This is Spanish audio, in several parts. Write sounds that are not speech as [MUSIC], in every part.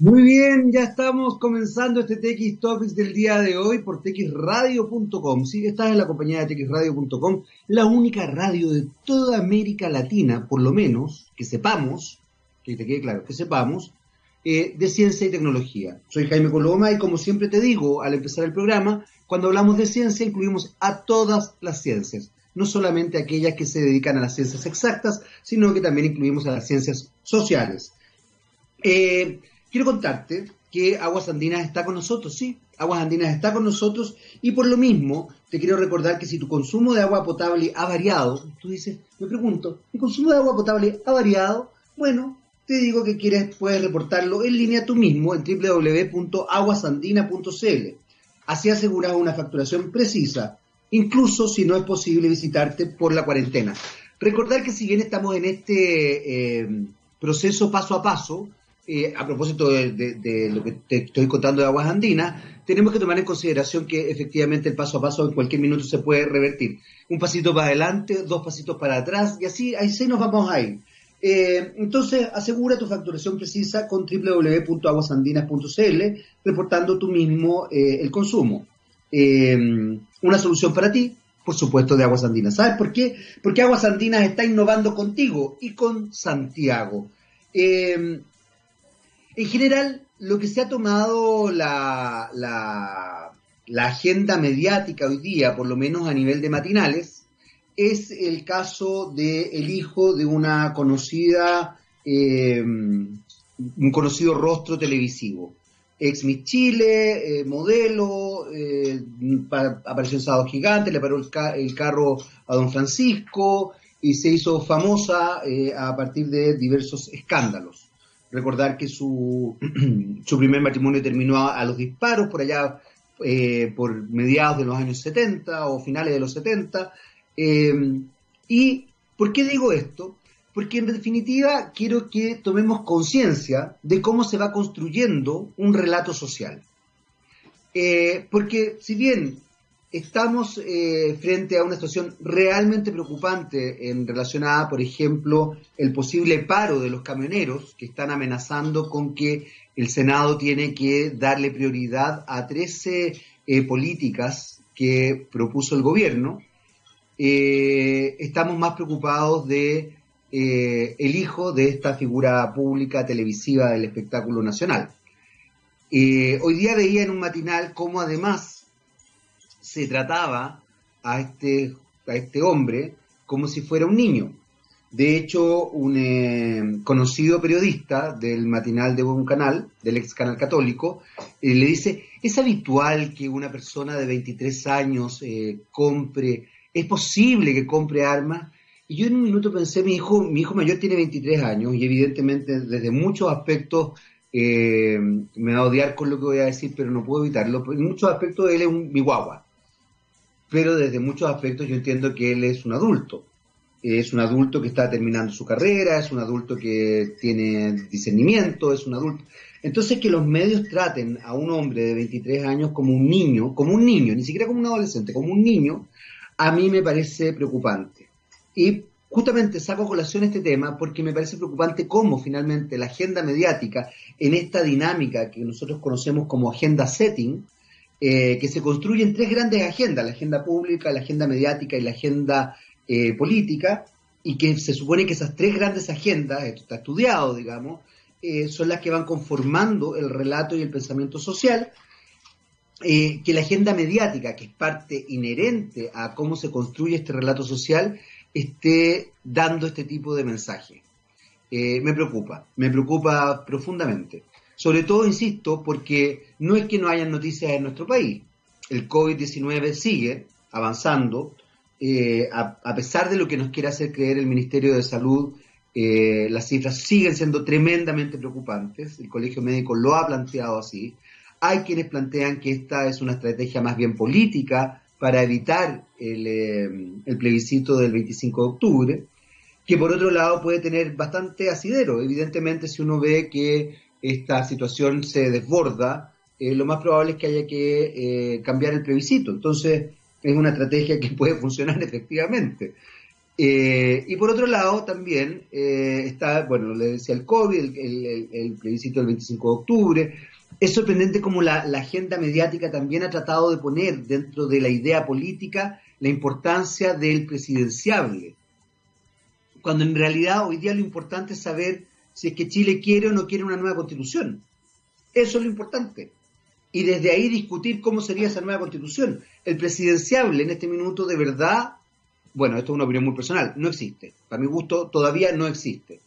Muy bien, ya estamos comenzando este TX Topics del día de hoy por txradio.com. Sí, estás en la compañía de txradio.com, la única radio de toda América Latina, por lo menos, que sepamos, que te quede claro, que sepamos, eh, de ciencia y tecnología. Soy Jaime Coloma y como siempre te digo al empezar el programa, cuando hablamos de ciencia incluimos a todas las ciencias, no solamente aquellas que se dedican a las ciencias exactas, sino que también incluimos a las ciencias sociales. Eh, quiero contarte que Aguas Andinas está con nosotros, sí, Aguas Andinas está con nosotros y por lo mismo te quiero recordar que si tu consumo de agua potable ha variado, tú dices, me pregunto, ¿mi consumo de agua potable ha variado? Bueno, te digo que quieres, puedes reportarlo en línea tú mismo en www.aguasandina.cl. Así aseguras una facturación precisa, incluso si no es posible visitarte por la cuarentena. Recordar que si bien estamos en este eh, proceso paso a paso, eh, a propósito de, lo que te estoy contando de Aguas Andinas, tenemos que tomar en consideración que efectivamente el paso a paso en cualquier minuto se puede revertir. Un pasito para adelante, dos pasitos para atrás, y así, ahí nos vamos a ir. Eh, entonces, asegura tu facturación precisa con www.aguasandinas.cl, reportando tú mismo eh, el consumo. una solución para ti, por supuesto, de Aguas Andinas. ¿Sabes por qué? Porque Aguas Andinas está innovando contigo y con Santiago. En general, lo que se ha tomado la, la, agenda mediática hoy día, por lo menos a nivel de matinales, es el caso del hijo de una conocida, eh, un conocido rostro televisivo. Ex Miss Chile, eh, modelo, eh, apareció en Sábado Gigante, le paró el, carro a don Francisco y se hizo famosa a partir de diversos escándalos. Recordar que su, [CLEARS THROAT] su primer matrimonio terminó a, los disparos por allá, eh, por mediados de los años 70 o finales de los 70. Eh, ¿Y por qué digo esto? Porque en definitiva quiero que tomemos conciencia de cómo se va construyendo un relato social. Eh, porque si bien estamos eh, frente a una situación realmente preocupante en relacionada, por ejemplo, el posible paro de los camioneros que están amenazando con que el Senado tiene que darle prioridad a 13 eh, políticas que propuso el gobierno. Eh, estamos más preocupados de el hijo de esta figura pública televisiva del espectáculo nacional. hoy día veía en un matinal cómo además se trataba a este, a este hombre como si fuera un niño. De hecho, un eh, conocido periodista del matinal de un canal, del ex canal católico, eh, le dice, ¿es habitual que una persona de 23 años eh, compre, es posible que compre armas? Y yo en un minuto pensé, mi hijo, mi hijo mayor tiene 23 años y evidentemente desde muchos aspectos me va a odiar con lo que voy a decir, pero no puedo evitarlo. En muchos aspectos él es un mi guagua pero desde muchos aspectos yo entiendo que él es un adulto. Es un adulto que está terminando su carrera, es un adulto que tiene discernimiento, es un adulto. Entonces que los medios traten a un hombre de 23 años como un niño, como un niño, ni siquiera como un adolescente, como un niño, a mí me parece preocupante. Y justamente saco a colación este tema porque me parece preocupante cómo finalmente la agenda mediática en esta dinámica que nosotros conocemos como agenda setting, eh, que se construyen tres grandes agendas, la agenda pública, la agenda mediática y la agenda eh, política, y que se supone que esas tres grandes agendas, esto está estudiado, digamos, eh, son las que van conformando el relato y el pensamiento social, que la agenda mediática, que es parte inherente a cómo se construye este relato social, esté dando este tipo de mensaje. me preocupa, me preocupa profundamente. Sobre todo, insisto, porque no es que no hayan noticias en nuestro país. El COVID-19 sigue avanzando, eh, a, pesar de lo que nos quiere hacer creer el Ministerio de Salud, eh, las cifras siguen siendo tremendamente preocupantes. El Colegio Médico lo ha planteado así. Hay quienes plantean que esta es una estrategia más bien política para evitar el, eh, el plebiscito del 25 de octubre, que por otro lado puede tener bastante asidero. Evidentemente, si uno ve que esta situación se desborda, eh, lo más probable es que haya que eh, cambiar el plebiscito. Entonces, es una estrategia que [LAUGHS] puede funcionar efectivamente. Eh, y por otro lado, también está, bueno, le decía el COVID, el, plebiscito del 25 de octubre. Es sorprendente cómo la, agenda mediática también ha tratado de poner dentro de la idea política la importancia del presidenciable. Cuando en realidad hoy día lo importante es saber si es que Chile quiere o no quiere una nueva constitución. Eso es lo importante. Y desde ahí discutir cómo sería esa nueva constitución. El presidenciable en este minuto de verdad bueno, esto es una opinión muy personal, no existe. Para mi gusto todavía no existe.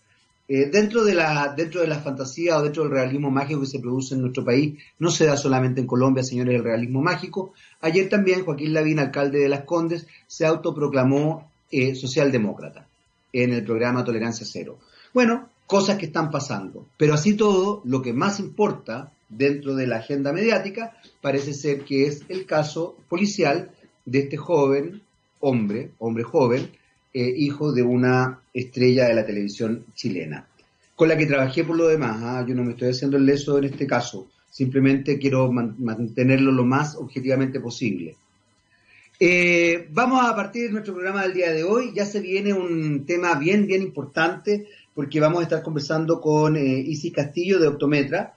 Eh, dentro, de la, dentro de la fantasía o dentro del realismo mágico que se produce en nuestro país, no se da solamente en Colombia, señores, el realismo mágico. Ayer también Joaquín Lavín, alcalde de Las Condes, se autoproclamó eh, socialdemócrata en el programa Tolerancia Cero. Bueno, cosas que están pasando. Pero así todo, lo que más importa dentro de la agenda mediática parece ser que es el caso policial de este joven hombre, hombre joven, eh, hijo de una estrella de la televisión chilena, con la que trabajé por lo demás. ¿ah? Yo no me estoy haciendo el leso en este caso, simplemente quiero mantenerlo lo más objetivamente posible. Eh, vamos a partir de nuestro programa del día de hoy. Ya se viene un tema bien, bien importante, porque vamos a estar conversando con eh, Isis Castillo de Optometra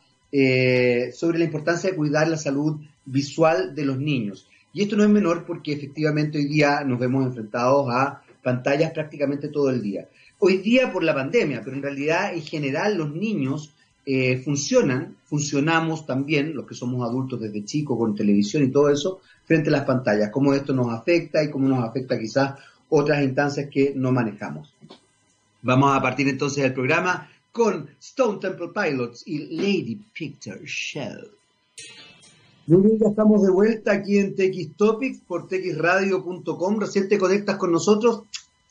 sobre la importancia de cuidar la salud visual de los niños. Y esto no es menor porque efectivamente hoy día nos vemos enfrentados a pantallas prácticamente todo el día. Hoy día por la pandemia, pero en realidad en general los niños eh, funcionan, funcionamos también, los que somos adultos desde chicos con televisión y todo eso, frente a las pantallas, cómo esto nos afecta y cómo nos afecta quizás otras instancias que no manejamos. Vamos a partir entonces del programa con Stone Temple Pilots y Lady Picture Show. Muy bien, ya estamos de vuelta aquí en TX Topics por txradio.com. Recién te conectas con nosotros.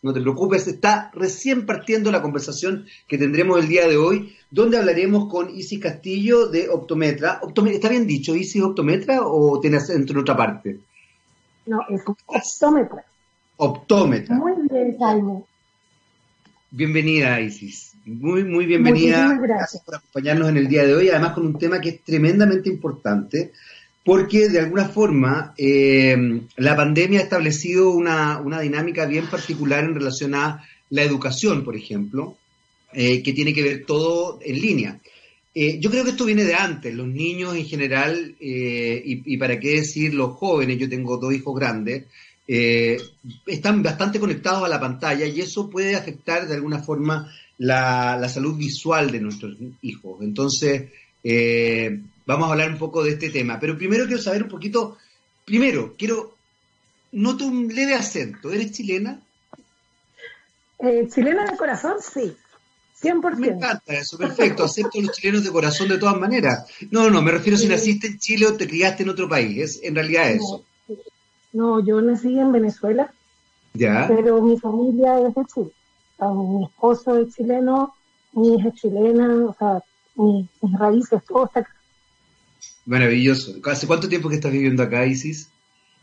No te preocupes, está recién partiendo la conversación que tendremos el día de hoy, donde hablaremos con Isis Castillo de Optometra. ¿Está bien dicho, Isis Optometra o tienes en otra parte? No, es Optómetra. Optómetra. Muy bien, Jaime. Bienvenida, Isis. Muy, muy bienvenida. Muchísimas gracias. gracias por acompañarnos en el día de hoy, además con un tema que es tremendamente importante porque de alguna forma eh, la pandemia ha establecido una, dinámica bien particular en relación a la educación, por ejemplo, eh, que tiene que ver todo en línea. Eh, yo creo que esto viene de antes, los niños en general, y, y, para qué decir los jóvenes, yo tengo dos hijos grandes, están bastante conectados a la pantalla y eso puede afectar de alguna forma la, la salud visual de nuestros hijos. Entonces, vamos a hablar un poco de este tema. Pero primero quiero saber un poquito, primero, quiero, noto un leve acento. ¿Eres chilena? Eh, chilena de corazón, sí. 100%. Me encanta eso, perfecto. Acepto a los chilenos de corazón de todas maneras. No, no, me refiero si naciste en Chile o te criaste en otro país. Es en realidad eso. No, yo nací en Venezuela. Ya. Pero mi familia es de Chile. mi esposo es chileno, mi hija es chilena, o sea, mis, raíces, todo está Maravilloso. ¿Hace cuánto tiempo que estás viviendo acá, Isis?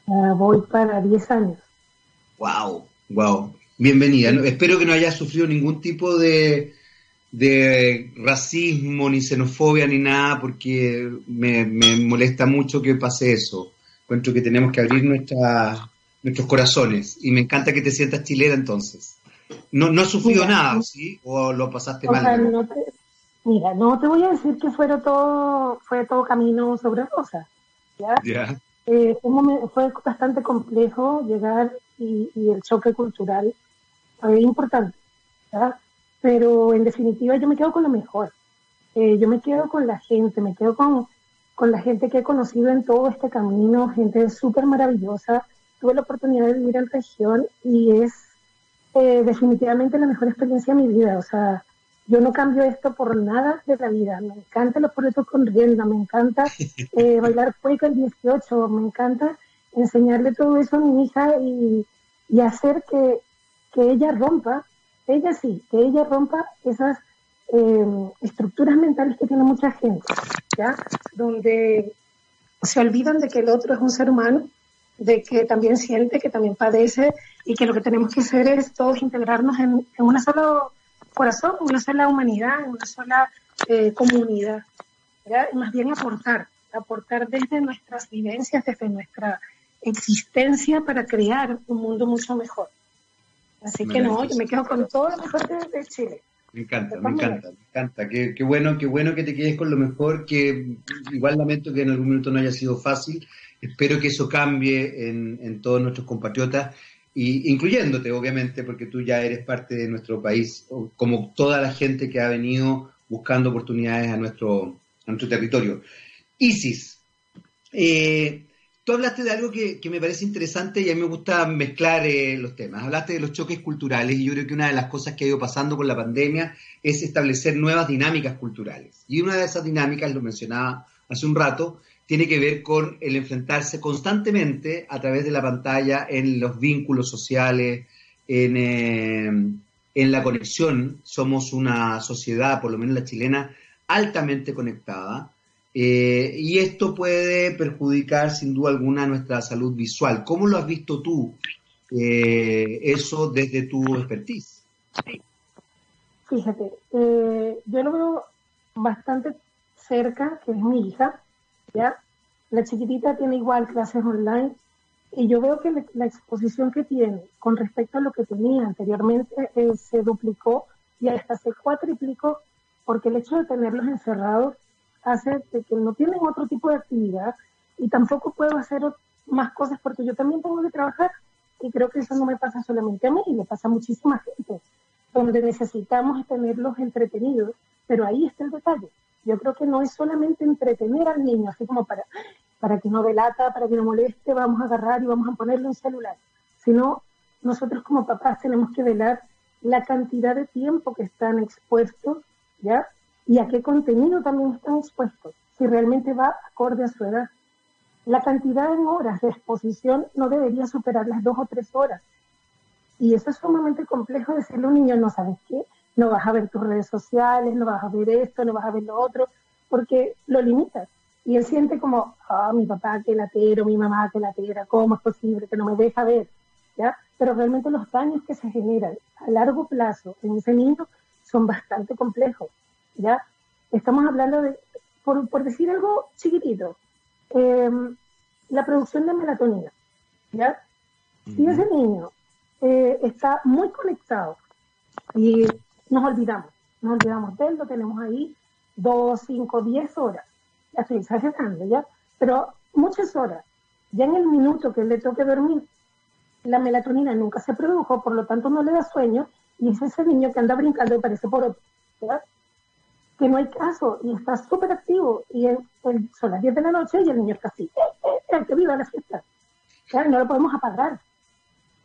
Uh, voy para 10 años. Wow, wow. Bienvenida. espero que no hayas sufrido ningún tipo de, de racismo, ni xenofobia, ni nada, porque me, molesta mucho que pase eso. Encuentro que tenemos que abrir nuestra, nuestros corazones. Y me encanta que te sientas chilena entonces. No, no has sufrido nada, ¿sí? ¿O lo pasaste mal? no Mira, no te voy a decir que fue todo, fue todo camino sobre rosas, ¿ya? Eh, fue bastante complejo llegar y, el choque cultural fue importante, ¿ya? Pero en definitiva yo me quedo con lo mejor. Eh, yo me quedo con la gente, me quedo con, con la gente que he conocido en todo este camino, gente súper maravillosa. Tuve la oportunidad de vivir en región y es eh, definitivamente la mejor experiencia de mi vida. O sea, yo no cambio esto por nada de la vida. Me encanta los proyectos con rienda, me encanta [LAUGHS] eh, bailar cueca el 18, me encanta enseñarle todo eso a mi hija y, hacer que, ella rompa, ella sí, que ella rompa esas eh, estructuras mentales que tiene mucha gente, ¿ya? Donde se olvidan de que el otro es un ser humano, de que también siente, que también padece y que lo que tenemos que hacer es todos integrarnos en, en una sola corazón, una sola humanidad, una sola eh, comunidad. Más bien aportar, aportar desde nuestras vivencias, desde nuestra existencia para crear un mundo mucho mejor. Así que no, yo me quedo con todo lo mejor de, Chile. Me encanta, me encanta, me encanta. Qué, qué, bueno, qué bueno que te quedes con lo mejor, que igual lamento que en algún minuto no haya sido fácil. Espero que eso cambie en, en todos nuestros compatriotas, y, incluyéndote, obviamente, porque tú ya eres parte de nuestro país, como toda la gente que ha venido buscando oportunidades a nuestro, a nuestro territorio. Isis, eh, Hablaste de algo que, me parece interesante y a mí me gusta mezclar eh, los temas. Hablaste de los choques culturales y yo creo que una de las cosas que ha ido pasando con la pandemia es establecer nuevas dinámicas culturales. Y una de esas dinámicas, lo mencionaba hace un rato, tiene que ver con el enfrentarse constantemente a través de la pantalla en los vínculos sociales, en, eh, en la conexión. Somos una sociedad, por lo menos la chilena, altamente conectada eh, y esto puede perjudicar sin duda alguna nuestra salud visual. ¿Cómo lo has visto tú, eh, eso desde tu expertise? Fíjate, eh, yo lo veo bastante cerca, que es mi hija, ¿ya? La chiquitita tiene igual clases online y yo veo que la exposición que tiene con respecto a lo que tenía anteriormente se duplicó y hasta se cuatriplicó porque el hecho de tenerlos encerrados hace de que no tienen otro tipo de actividad y tampoco puedo hacer más cosas porque yo también tengo que trabajar y creo que eso no me pasa solamente a mí, le pasa a muchísima gente, donde necesitamos tenerlos entretenidos, pero ahí está el detalle. Yo creo que no es solamente entretener al niño, así como para, para que no delata, para que no moleste, vamos a agarrar y vamos a ponerlo en celular, sino nosotros como papás tenemos que velar la cantidad de tiempo que están expuestos, ¿ya? Y a qué contenido también están expuestos, si realmente va acorde a su edad. La cantidad en horas de exposición no debería superar las dos o tres horas. Y eso es sumamente complejo decirle a un niño, no sabes qué, no vas a ver tus redes sociales, no vas a ver esto, no vas a ver lo otro, porque lo limitas. Y él siente como, ah, mi papá que latero, mi mamá que latera, ¿cómo es posible que no me deja ver? ¿Ya? Pero realmente los daños que se generan a largo plazo en ese niño son bastante complejos. ¿Ya? Estamos hablando de, por, por decir algo chiquitito, em, la producción de melatonina, ¿ya? Si ese niño eh, está muy conectado y nos olvidamos, nos olvidamos de él, lo tenemos ahí dos, cinco, diez horas, ya estoy exagerando, ¿ya? Pero muchas horas, ya en el minuto que le toque dormir, la melatonina nunca se produjo, por lo tanto no le da sueño, y es ese niño que anda brincando y parece por otro, ¿ya? Que no hay caso y está súper activo y son las 10 de la noche y el niño está así, ¡eh, eh, eh que viva la fiesta! Claro, no lo podemos apagar.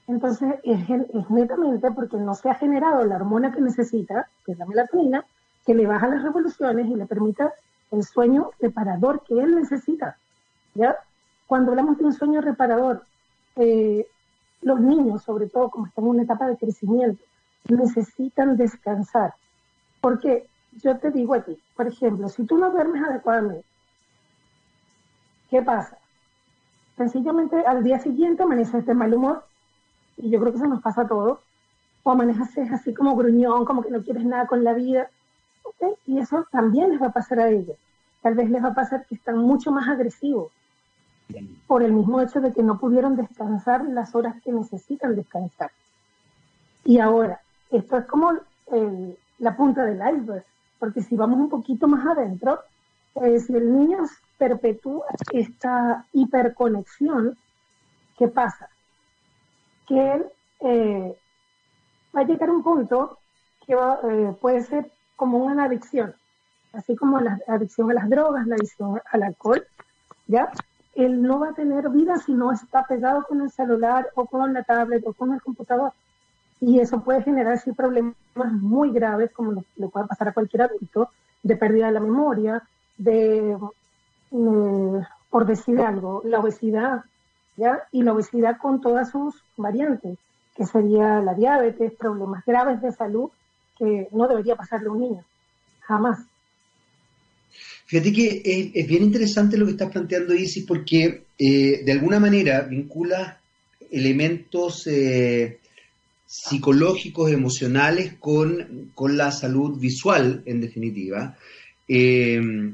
Entonces es, es, netamente porque no se ha generado la hormona que necesita, que es la melatonina, que le baja las revoluciones y le permita el sueño reparador que él necesita. ¿ya? Cuando hablamos de un sueño reparador, los niños, sobre todo como están en una etapa de crecimiento, necesitan descansar. porque yo te digo a ti, por ejemplo, si tú no duermes adecuadamente, ¿qué pasa? Sencillamente al día siguiente amaneces de mal humor, y yo creo que eso nos pasa a todos, o amaneces así como gruñón, como que no quieres nada con la vida, ¿okay? y eso también les va a pasar a ellos. Tal vez les va a pasar que están mucho más agresivos, por el mismo hecho de que no pudieron descansar las horas que necesitan descansar. Y ahora, esto es como la punta del iceberg. Porque si vamos un poquito más adentro, si el niño perpetúa esta hiperconexión, ¿qué pasa? Que él eh, va a llegar a un punto que eh, puede ser como una adicción, así como la adicción a las drogas, la adicción al alcohol, ¿ya? Él no va a tener vida si no está pegado con el celular o con la tablet o con el computador y eso puede generar sí, problemas muy graves, como le puede pasar a cualquier adulto, de pérdida de la memoria, de, mm, por decir algo, la obesidad, ¿ya? Y la obesidad con todas sus variantes, que sería la diabetes, problemas graves de salud que no debería pasarle a un niño, jamás. Fíjate que es, bien interesante lo que estás planteando, Isis, porque eh, de alguna manera vincula elementos eh, psicológicos, emocionales con, la salud visual, en definitiva. Eh,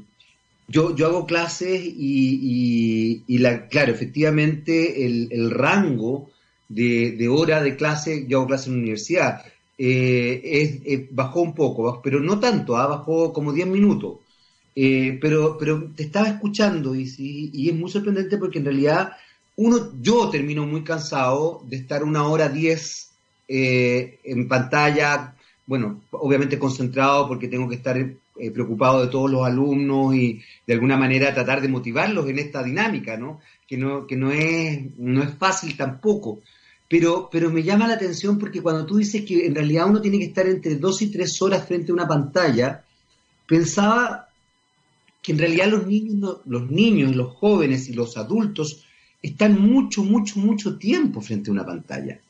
yo, yo hago clases y, y, la, claro, efectivamente el, rango de, de hora de clase, yo hago clase en la universidad, eh, bajó un poco, pero no tanto, ¿ah? bajó como 10 minutos. Eh, pero, pero te estaba escuchando y, y, es muy sorprendente porque en realidad uno, yo termino muy cansado de estar una hora 10 eh, en pantalla, bueno, obviamente concentrado porque tengo que estar preocupado de todos los alumnos y de alguna manera tratar de motivarlos en esta dinámica, ¿no? Que no, que no es, no es fácil tampoco. Pero, pero me llama la atención porque cuando tú dices que en realidad uno tiene que estar entre dos y tres horas frente a una pantalla, pensaba que en realidad los niños, los niños, los jóvenes y los adultos están mucho, mucho, mucho tiempo frente a una pantalla.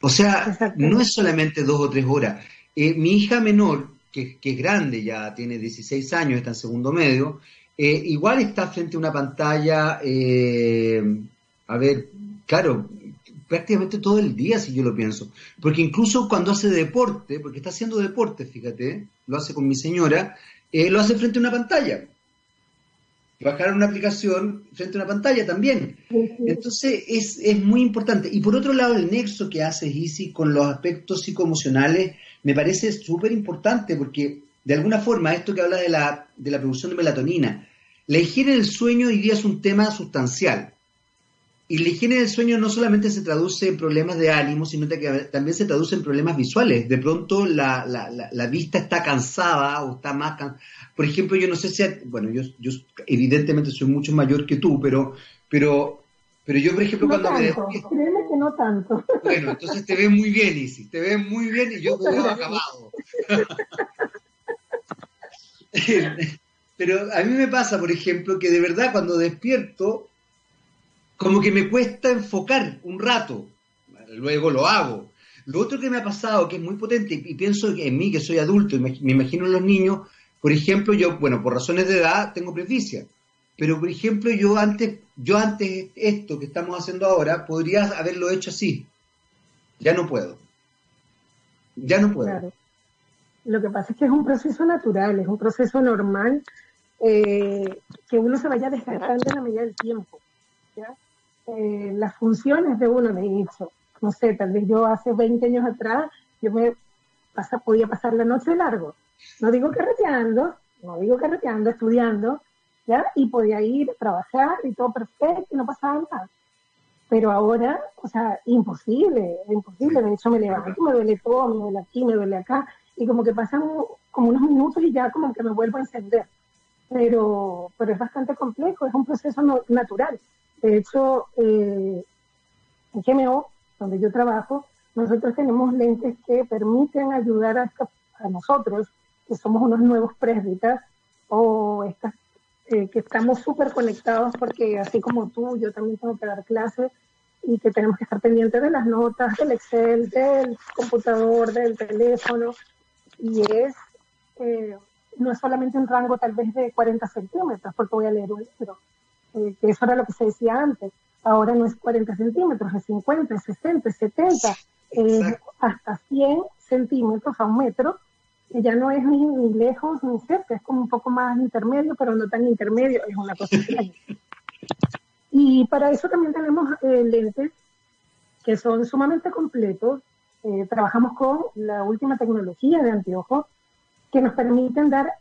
O sea, no es solamente dos o tres horas. Eh, mi hija menor, que, es grande, ya tiene 16 años, está en segundo medio, eh, igual está frente a una pantalla, eh, a ver, claro, prácticamente todo el día, si yo lo pienso. Porque incluso cuando hace deporte, porque está haciendo deporte, fíjate, lo hace con mi señora, eh, lo hace frente a una pantalla. Bajar una aplicación frente a una pantalla también. Entonces es, es, muy importante. Y por otro lado, el nexo que hace Easy con los aspectos psicoemocionales me parece súper importante porque de alguna forma esto que habla de la, de la producción de melatonina, la higiene del sueño hoy día es un tema sustancial y la higiene del sueño no solamente se traduce en problemas de ánimo, sino que también se traduce en problemas visuales. De pronto la, la, la, vista está cansada o está más cansada. Por ejemplo, yo no sé si, bueno, yo, yo evidentemente soy mucho mayor que tú, pero, pero, pero yo, por ejemplo, cuando me despierto... Créeme que no tanto. Bueno, entonces te ves muy bien, Isis, te ves muy bien y yo te veo acabado. [LAUGHS] pero a mí me pasa, por ejemplo, que de verdad cuando despierto como que me cuesta enfocar un rato, luego lo hago. Lo otro que me ha pasado, que es muy potente, y pienso en mí, que soy adulto, y me, imagino en los niños, por ejemplo, yo, bueno, por razones de edad tengo presbicia, pero por ejemplo, yo antes, yo antes esto que estamos haciendo ahora, podría haberlo hecho así. Ya no puedo. Ya no puedo. Lo que pasa es que es un proceso natural, es un proceso normal, eh, que uno se vaya desgastando en la medida del tiempo. ¿ya? Eh, las funciones de uno, de hecho. No sé, tal vez yo hace 20 años atrás, yo me podía pasar la noche largo. No digo carreteando, no digo carreteando, estudiando, ¿ya? Y podía ir a trabajar y todo perfecto y no pasaba nada. Pero ahora, o sea, imposible, imposible. De hecho, me levanto, me duele todo, me duele aquí, me duele acá. Y como que pasan como unos minutos y ya como que me vuelvo a encender. Pero, pero es bastante complejo, es un proceso natural. De hecho, eh, en GMO, donde yo trabajo, nosotros tenemos lentes que permiten ayudar a, nosotros, que somos unos nuevos presbitas, o estas, eh, que estamos súper conectados porque así como tú, yo también tengo que dar clases y que tenemos que estar pendientes de las notas, del Excel, del computador, del teléfono, y es, eh, no es solamente un rango tal vez de 40 centímetros, porque voy a leer un libro, eh, que eso era lo que se decía antes. Ahora no es 40 centímetros, es 50, 60, 70, hasta 100 centímetros a un metro, que ya no es ni, lejos ni cerca, es como un poco más intermedio, pero no tan intermedio, es una cosa. Y para eso también tenemos eh, lentes que son sumamente completos. Eh, trabajamos con la última tecnología de anteojos que nos permiten dar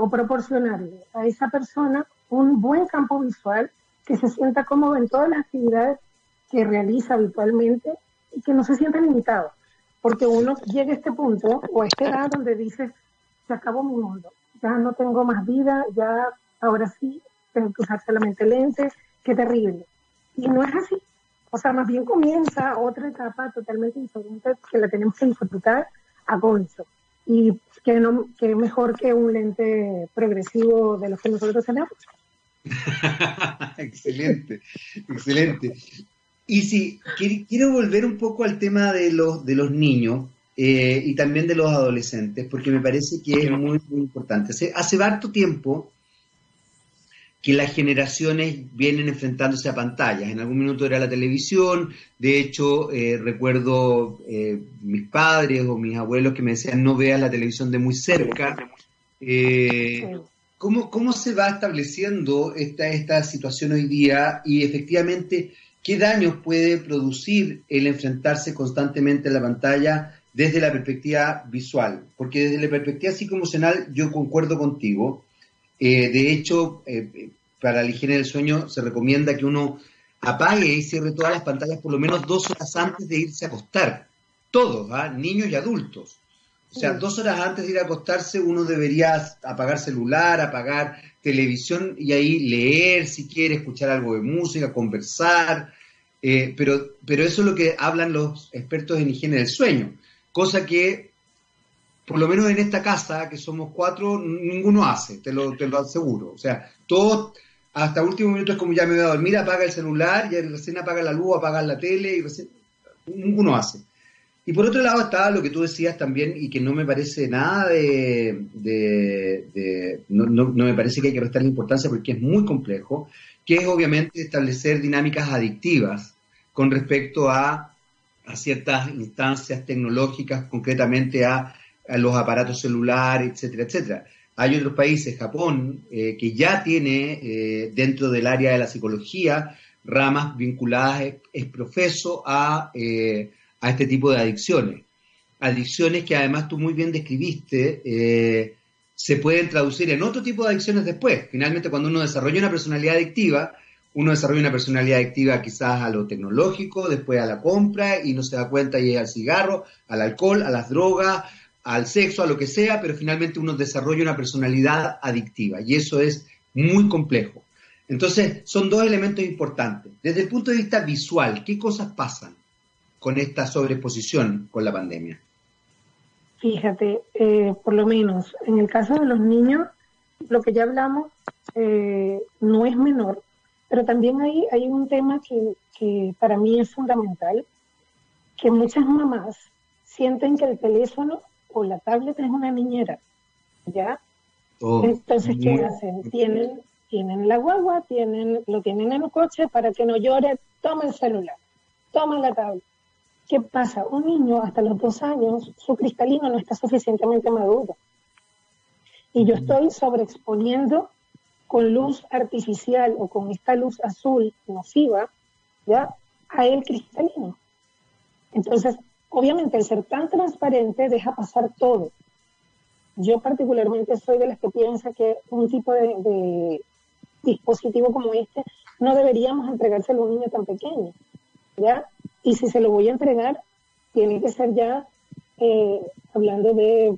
o proporcionarle a esa persona un buen campo visual, que se sienta cómodo en todas las actividades que realiza habitualmente y que no se sienta limitado. Porque uno llega a este punto o a esta edad donde dice, se acabó mi mundo, ya no tengo más vida, ya ahora sí tengo que usar solamente lentes, qué terrible. Y no es así. O sea, más bien comienza otra etapa totalmente diferente que la tenemos que disfrutar a gonzo. Y que, no, que mejor que un lente progresivo de los que nosotros tenemos. [LAUGHS] excelente, excelente. Y si quiero volver un poco al tema de los, de los niños eh, y también de los adolescentes, porque me parece que es muy, muy importante. Hace, hace harto tiempo que las generaciones vienen enfrentándose a pantallas. En algún minuto era la televisión, de hecho eh, recuerdo eh, mis padres o mis abuelos que me decían no veas la televisión de muy cerca. ¿Cómo, ¿Cómo se va estableciendo esta, esta situación hoy día y efectivamente ¿qué daños puede producir el enfrentarse constantemente a la pantalla desde la perspectiva visual? Porque desde la perspectiva psicoemocional yo concuerdo contigo. Eh, de hecho, eh, para la higiene del sueño se recomienda que uno apague y cierre todas las pantallas por lo menos dos horas antes de irse a acostar. Todos, ¿ah? niños y adultos. O sea, dos horas antes de ir a acostarse uno debería apagar celular, apagar televisión y ahí leer si quiere, escuchar algo de música, conversar. Eh, pero, pero eso es lo que hablan los expertos en higiene del sueño. Cosa que, por lo menos en esta casa, que somos cuatro, ninguno hace, te lo, te lo aseguro. O sea, todos hasta último minuto es como ya me voy a dormir, apaga el celular, y recién apaga la luz, apaga la tele, y recién ninguno hace. Y por otro lado está lo que tú decías también, y que no me parece nada de... no, me parece que hay que restarle importancia porque es muy complejo, que es obviamente establecer dinámicas adictivas con respecto a, a ciertas instancias tecnológicas, concretamente a, a los aparatos celulares, etcétera, etcétera. Hay otros países, Japón, eh, que ya tiene eh, dentro del área de la psicología ramas vinculadas es profeso a, eh, a este tipo de adicciones. Adicciones que además tú muy bien describiste, se pueden traducir en otro tipo de adicciones después. Finalmente, cuando uno desarrolla una personalidad adictiva, uno desarrolla una personalidad adictiva quizás a lo tecnológico, después a la compra y no se da cuenta y al cigarro, al alcohol, a las drogas, al sexo, a lo que sea, pero finalmente uno desarrolla una personalidad adictiva y eso es muy complejo. Entonces, son dos elementos importantes. Desde el punto de vista visual, ¿qué cosas pasan con esta sobreexposición con la pandemia? Fíjate, eh, por lo menos en el caso de los niños, lo que ya hablamos eh, no es menor, pero también hay, hay un tema que, que para mí es fundamental, que muchas mamás sienten que el teléfono o la tablet es una niñera, ¿ya? Oh, Entonces, ¿qué hacen? Tienen, tienen la guagua, tienen, lo tienen en el coche para que no llore, toma el celular, toma la tablet. ¿Qué pasa? Un niño hasta los dos años, su cristalino no está suficientemente maduro. Y yo estoy sobreexponiendo con luz artificial o con esta luz azul nociva, ¿ya? A el cristalino. Entonces, Obviamente, el ser tan transparente deja pasar todo. Yo particularmente soy de las que piensa que un tipo de, dispositivo como este no deberíamos entregárselo a un niño tan pequeño, ¿ya? Y si se lo voy a entregar, tiene que ser ya eh, hablando de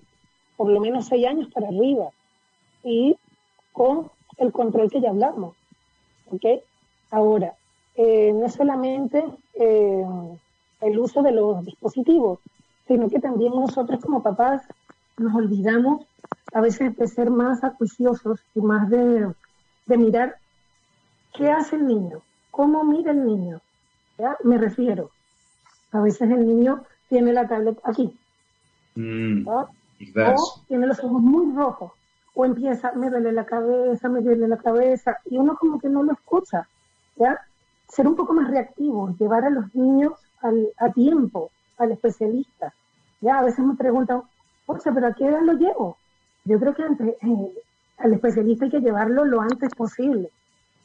por lo menos seis años para arriba y con el control que ya hablamos, ¿ok? Ahora, eh, no solamente eh, el uso de los dispositivos, sino que también nosotros como papás nos olvidamos a veces de ser más acuiciosos y más de, mirar qué hace el niño, cómo mira el niño. ¿ya? Me refiero, a veces el niño tiene la tablet aquí, mm, o tiene los ojos muy rojos, o empieza, me duele la cabeza, me duele la cabeza, y uno como que no lo escucha. ¿ya? Ser un poco más reactivo, llevar a los niños a tiempo al especialista. Ya a veces me preguntan, oye, pero ¿a qué edad lo llevo? Yo creo que antes, eh, al especialista hay que llevarlo lo antes posible.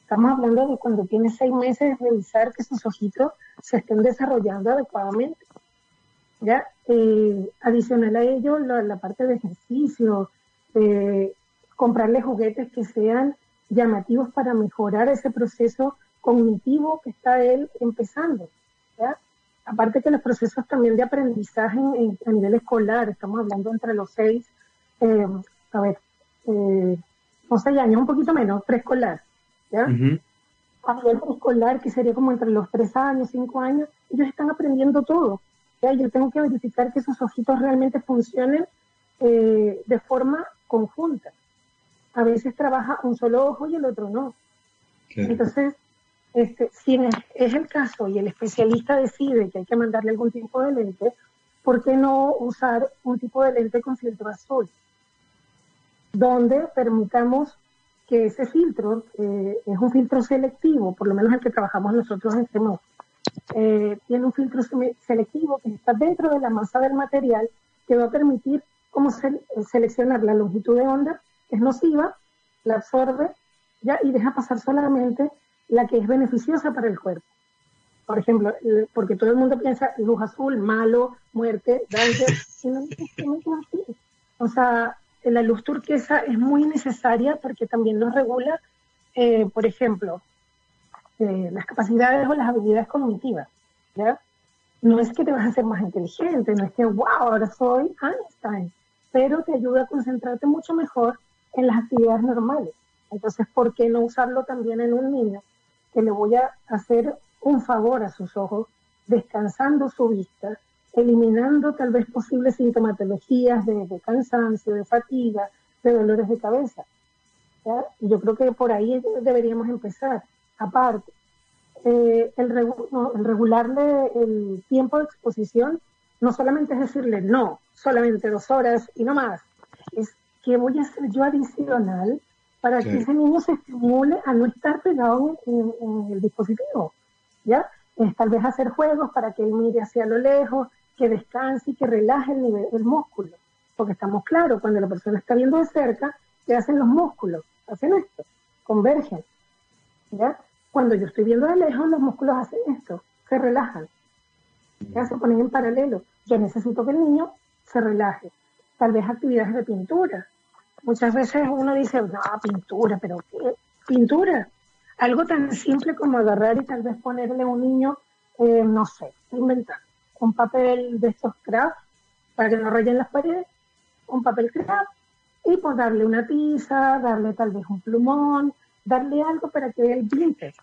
Estamos hablando de cuando tiene seis meses, revisar que sus ojitos se estén desarrollando adecuadamente. ¿ya? Eh, adicional a ello, la, parte de ejercicio, comprarle juguetes que sean llamativos para mejorar ese proceso cognitivo que está él empezando. Aparte que los procesos también de aprendizaje a nivel escolar, estamos hablando entre los seis, eh, a ver, eh, no sé, años, un poquito menos, preescolar, ¿ya? A nivel preescolar, que sería como entre los tres años, cinco años, ellos están aprendiendo todo. ¿ya? Yo tengo que verificar que esos ojitos realmente funcionen eh, de forma conjunta. A veces trabaja un solo ojo y el otro no. Entonces, este, si es el caso y el especialista decide que hay que mandarle algún tipo de lente, ¿por qué no usar un tipo de lente con filtro azul? Donde permitamos que ese filtro eh, es un filtro selectivo, por lo menos el que trabajamos nosotros en CEMO. Eh, tiene un filtro selectivo que está dentro de la masa del material que va a permitir cómo seleccionar la longitud de onda, que es nociva, la absorbe ya y deja pasar solamente la que es beneficiosa para el cuerpo. Por ejemplo, porque todo el mundo piensa luz azul, malo, muerte, daño. [LAUGHS] o sea, la luz turquesa es muy necesaria porque también nos regula, eh, por ejemplo, eh, las capacidades o las habilidades cognitivas. ¿ya? No es que te vas a hacer más inteligente, no es que, wow, ahora soy Einstein, pero te ayuda a concentrarte mucho mejor en las actividades normales. Entonces, ¿por qué no usarlo también en un niño que le voy a hacer un favor a sus ojos, descansando su vista, eliminando tal vez posibles sintomatologías de, cansancio, de fatiga, de dolores de cabeza? Yo creo que por ahí deberíamos empezar. Aparte, eh, el, el regularle el tiempo de exposición no solamente es decirle no, solamente dos horas y no más, es que voy a hacer yo adicional para que ese niño se estimule a no estar pegado en, el dispositivo, ¿ya? Es tal vez hacer juegos para que él mire hacia lo lejos, que descanse y que relaje el, nivel, el músculo, porque estamos claros, cuando la persona está viendo de cerca, ¿qué hacen los músculos? Hacen esto, convergen, ¿ya? Cuando yo estoy viendo de lejos, los músculos hacen esto, se relajan, ya se ponen en paralelo. Yo necesito que el niño se relaje. Tal vez actividades de pintura, Muchas veces uno dice, no, pintura, pero ¿qué? Pintura. Algo tan simple como agarrar y tal vez ponerle a un niño, eh, no sé, inventar un papel de estos craft para que no rayen las paredes, un papel craft y pues darle una tiza, darle tal vez un plumón, darle algo para que él pinte.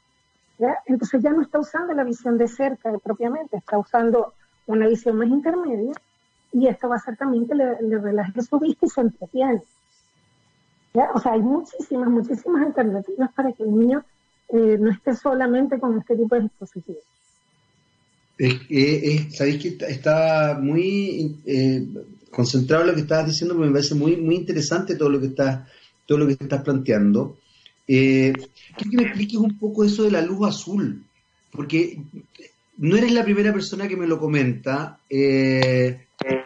¿ya? Entonces ya no está usando la visión de cerca propiamente, está usando una visión más intermedia y esto va a hacer también que le, le relaje su vista y se entretiene. O sea, hay muchísimas, muchísimas alternativas para que el niño eh, no esté solamente con este tipo de dispositivos. Sabéis que está, muy eh, concentrado en lo que estabas diciendo, porque me parece muy, muy interesante todo lo que estás, todo lo que estás planteando. Eh, quiero que me expliques un poco eso de la luz azul, porque no eres la primera persona que me lo comenta. Eh,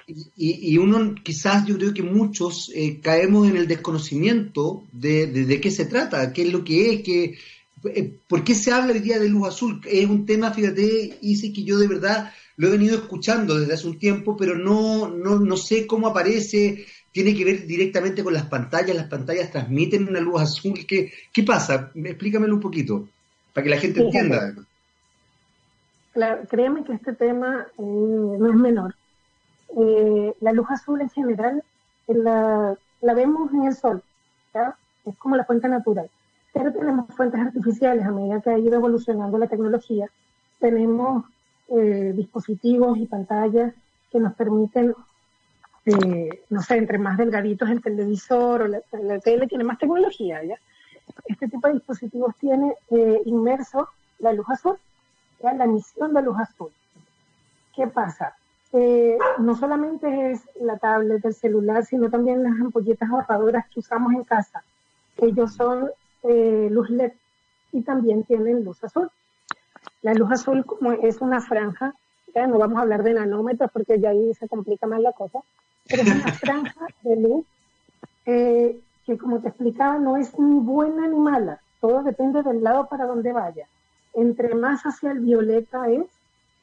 y, uno, quizás yo creo que muchos eh, caemos en el desconocimiento de, qué se trata, qué es lo que es, que, eh, por qué se habla hoy día de luz azul. Es un tema, fíjate, Isi, que yo de verdad lo he venido escuchando desde hace un tiempo, pero no, no, no sé cómo aparece, tiene que ver directamente con las pantallas, las pantallas transmiten una luz azul. ¿Qué, qué pasa? Explícamelo un poquito, para que la gente entienda. Claro, créeme que este tema eh, no es menor eh, la luz azul en general la, vemos en el sol, es como la fuente natural. Pero tenemos fuentes artificiales a medida que ha ido evolucionando la tecnología. Tenemos eh, dispositivos y pantallas que nos permiten, eh, no sé, entre más delgaditos el televisor o la, tele tiene más tecnología. ¿ya? Este tipo de dispositivos tiene inmerso la luz azul, ¿ya? la emisión de luz azul. ¿Qué pasa? Eh, no solamente es la tablet, el celular, sino también las ampolletas ahorradoras que usamos en casa. Ellos son eh, luz LED y también tienen luz azul. La luz azul como es una franja, ya no vamos a hablar de nanómetros porque ya ahí se complica más la cosa, pero es una [LAUGHS] franja de luz eh, que como te explicaba no es ni buena ni mala, todo depende del lado para donde vaya. Entre más hacia el violeta es,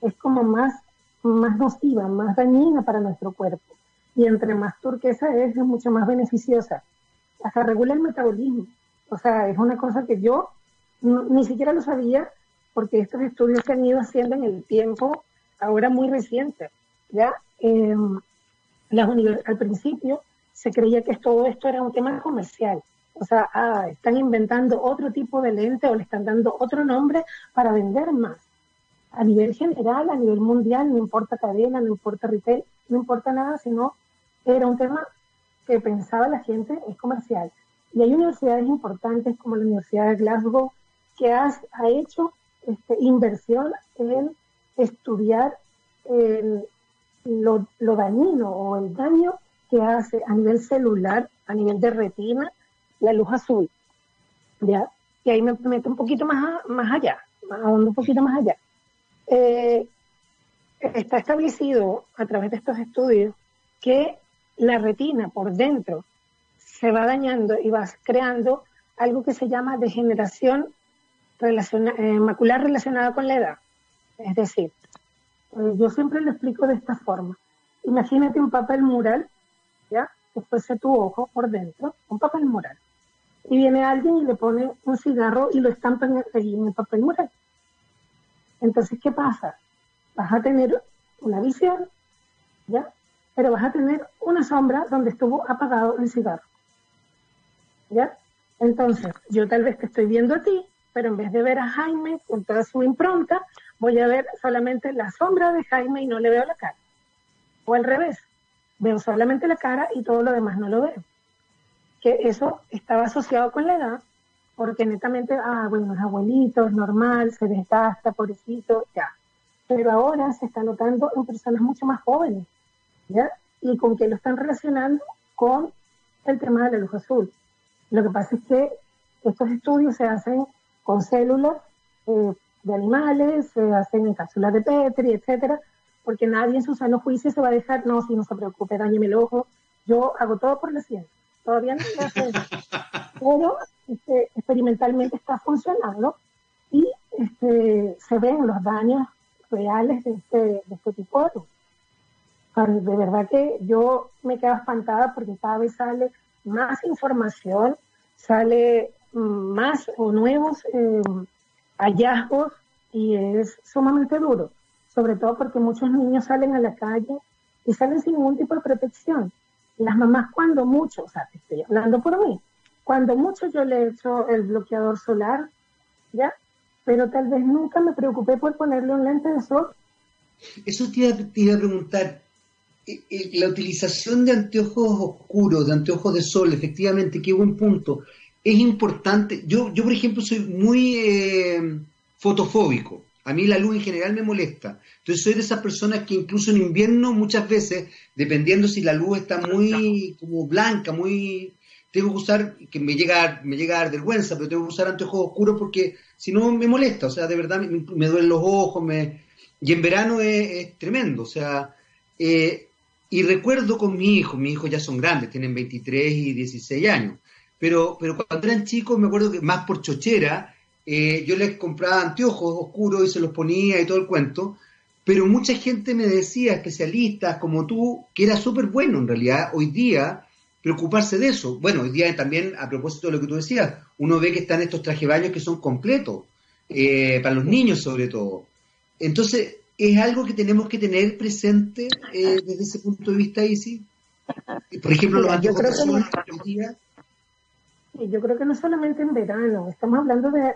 es como más más nociva, más dañina para nuestro cuerpo. Y entre más turquesa es, es mucho más beneficiosa. Hasta regula el metabolismo. O sea, es una cosa que yo ni siquiera lo sabía porque estos estudios se han ido haciendo en el tiempo ahora muy reciente. ¿ya? Em, al principio se creía que todo esto era un tema comercial. O sea, ah, están inventando otro tipo de lente o le están dando otro nombre para vender más a nivel general, a nivel mundial, no importa cadena, no importa retail, no importa nada, sino era un tema que pensaba la gente es comercial. Y hay universidades importantes como la Universidad de Glasgow que ha, ha hecho este, inversión en estudiar lo, lo, dañino o el daño que hace a nivel celular, a nivel de retina, la luz azul. ¿Ya? Y ahí me meto un poquito más, más allá, un poquito más allá. Eh, está establecido a través de estos estudios que la retina por dentro se va dañando y va creando algo que se llama degeneración eh, macular relacionada con la edad. Es decir, eh, yo siempre le explico de esta forma. Imagínate un papel mural, ¿ya? Que fuese tu ojo por dentro, un papel mural. Y viene alguien y le pone un cigarro y lo estampa en el, papel mural. Entonces, ¿qué pasa? Vas a tener una visión, ¿ya? Pero vas a tener una sombra donde estuvo apagado el cigarro. ¿Ya? Entonces, yo tal vez te estoy viendo a ti, pero en vez de ver a Jaime con toda su impronta, voy a ver solamente la sombra de Jaime y no le veo la cara. O al revés, veo solamente la cara y todo lo demás no lo veo. Que eso estaba asociado con la edad, porque netamente, ah, bueno, es abuelito, es normal, se desgasta, pobrecito, ya. Pero ahora se está notando en personas mucho más jóvenes, ¿ya? Y con que lo están relacionando con el tema de la luz azul. Lo que pasa es que estos estudios se hacen con células eh, de animales, se hacen en cápsulas de Petri, etcétera, porque nadie en su sano juicio se va a dejar, no, si no se preocupe, dañeme el ojo. Yo hago todo por la ciencia. Todavía no se hace [LAUGHS] pero este, experimentalmente está funcionando y este, se ven los daños reales de este, de este tipo de verdad que yo me quedo espantada porque cada vez sale más información, sale más o nuevos eh, hallazgos y es sumamente duro, sobre todo porque muchos niños salen a la calle y salen sin ningún tipo de protección. Las mamás cuando mucho, o sea, estoy hablando por mí, cuando mucho yo le he hecho el bloqueador solar, ¿ya? Pero tal vez nunca me preocupé por ponerle un lente de sol. Eso te iba, a preguntar, eh, eh, la utilización de anteojos oscuros, de anteojos de sol, efectivamente, qué buen punto es importante. Yo, yo por ejemplo, soy muy eh, fotofóbico. A mí la luz en general me molesta. Entonces soy de esas personas que incluso en invierno muchas veces, dependiendo si la luz está muy como blanca, muy tengo que usar, que me llega, me llega a dar vergüenza, pero tengo que usar anteojos oscuros porque si no me molesta, o sea, de verdad me, duelen los ojos, me, y en verano es, tremendo, o sea, eh, y recuerdo con mi hijo, mis hijos ya son grandes, tienen 23 y 16 años, pero, pero cuando eran chicos me acuerdo que más por chochera, eh, yo les compraba anteojos oscuros y se los ponía y todo el cuento, pero mucha gente me decía, especialistas como tú, que era súper bueno en realidad hoy día preocuparse de eso. Bueno, hoy día también, a propósito de lo que tú decías, uno ve que están estos trajes baños que son completos, eh, para los niños sobre todo. Entonces, es algo que tenemos que tener presente eh, desde ese punto de vista, Isi. Por ejemplo, los anteojos Sí, yo creo que no solamente en verano, estamos hablando de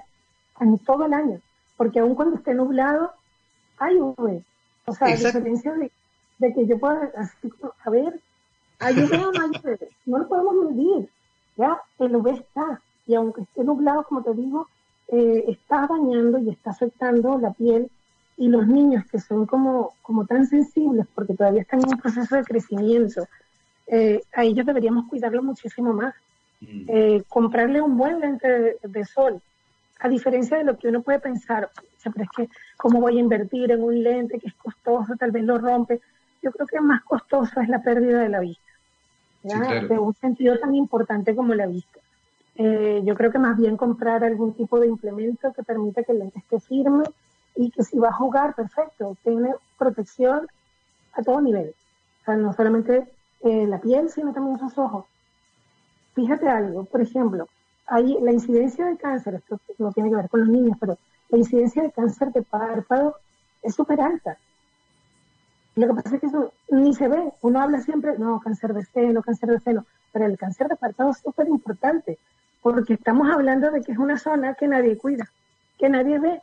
en todo el año, porque aun cuando esté nublado, hay UV. O sea, a diferencia de, que yo pueda, así, a ver, UV o no lo podemos medir, ya, el UV está, y aunque esté nublado, como te digo, eh, está dañando y está afectando la piel, y los niños que son como, como tan sensibles, porque todavía están en un proceso de crecimiento, eh, a ellos deberíamos cuidarlo muchísimo más. Mm. Eh, comprarle un buen lente de, sol, a diferencia de lo que uno puede pensar, siempre es que cómo voy a invertir en un lente que es costoso, tal vez lo rompe. Yo creo que más costoso es la pérdida de la vista, de un sentido tan importante como la vista. Eh, yo creo que más bien comprar algún tipo de implemento que permita que el lente esté firme y que si va a jugar, perfecto, tiene protección a todo nivel. O sea, no solamente eh, la piel, sino también sus ojos fíjate algo, por ejemplo, hay la incidencia de cáncer, esto no tiene que ver con los niños, pero la incidencia de cáncer de párpado es súper alta. Lo que pasa es que eso ni se ve. Uno habla siempre, no, cáncer de seno, cáncer de seno, pero el cáncer de párpado es súper importante, porque estamos hablando de que es una zona que nadie cuida, que nadie ve.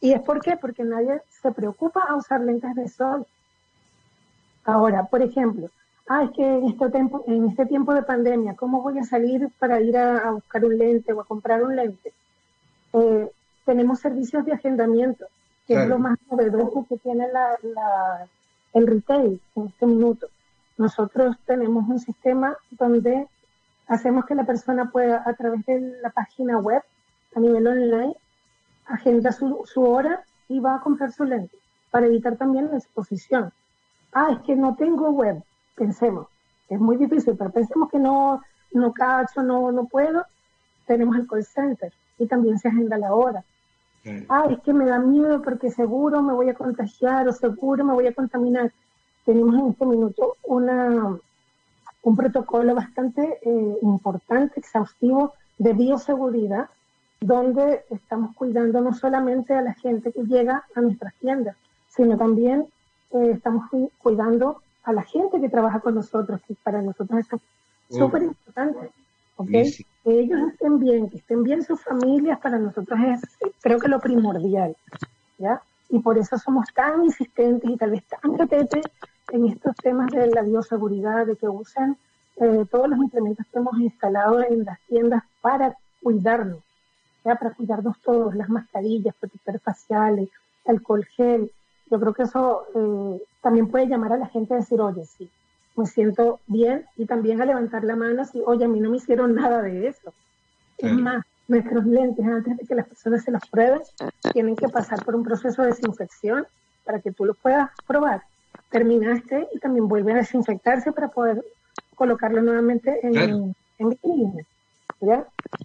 ¿Y es por qué? Porque nadie se preocupa a usar lentes de sol. Ahora, por ejemplo, ah, es que en este tiempo, en este tiempo de pandemia, ¿cómo voy a salir para ir a, buscar un lente o a comprar un lente? Eh, tenemos servicios de agendamiento, que es lo más novedoso que tiene la, el retail en este minuto. Nosotros tenemos un sistema donde hacemos que la persona pueda, a través de la página web, a nivel online, agenda su, su hora y va a comprar su lente, para evitar también la exposición. Ah, es que no tengo web pensemos, es muy difícil, pero pensemos que no, no cacho, no, no puedo, tenemos el call center y también se agenda la hora. Ah, es que me da miedo porque seguro me voy a contagiar o seguro me voy a contaminar. Tenemos en este minuto una, un protocolo bastante eh, importante, exhaustivo de bioseguridad, donde estamos cuidando no solamente a la gente que llega a nuestras tiendas, sino también eh, estamos cuidando a la gente que trabaja con nosotros, que para nosotros es súper importante. ¿Okay? Que ellos estén bien, que estén bien sus familias, para nosotros es creo que lo primordial. ¿ya? Y por eso somos tan insistentes y tal vez tan retetes en estos temas de la bioseguridad, de que usen eh, todos los implementos que hemos instalado en las tiendas para cuidarnos, ¿ya? para cuidarnos todos, las mascarillas, protectores faciales, alcohol gel. Yo creo que eso eh, también puede llamar a la gente a decir, oye, sí, me siento bien y también a levantar la mano así, oye, a mí no me hicieron nada de eso. Es más, nuestros lentes, antes de que las personas se los prueben, tienen que pasar por un proceso de desinfección para que tú los puedas probar. Terminaste y también vuelve a desinfectarse para poder colocarlo nuevamente en, en vitrina.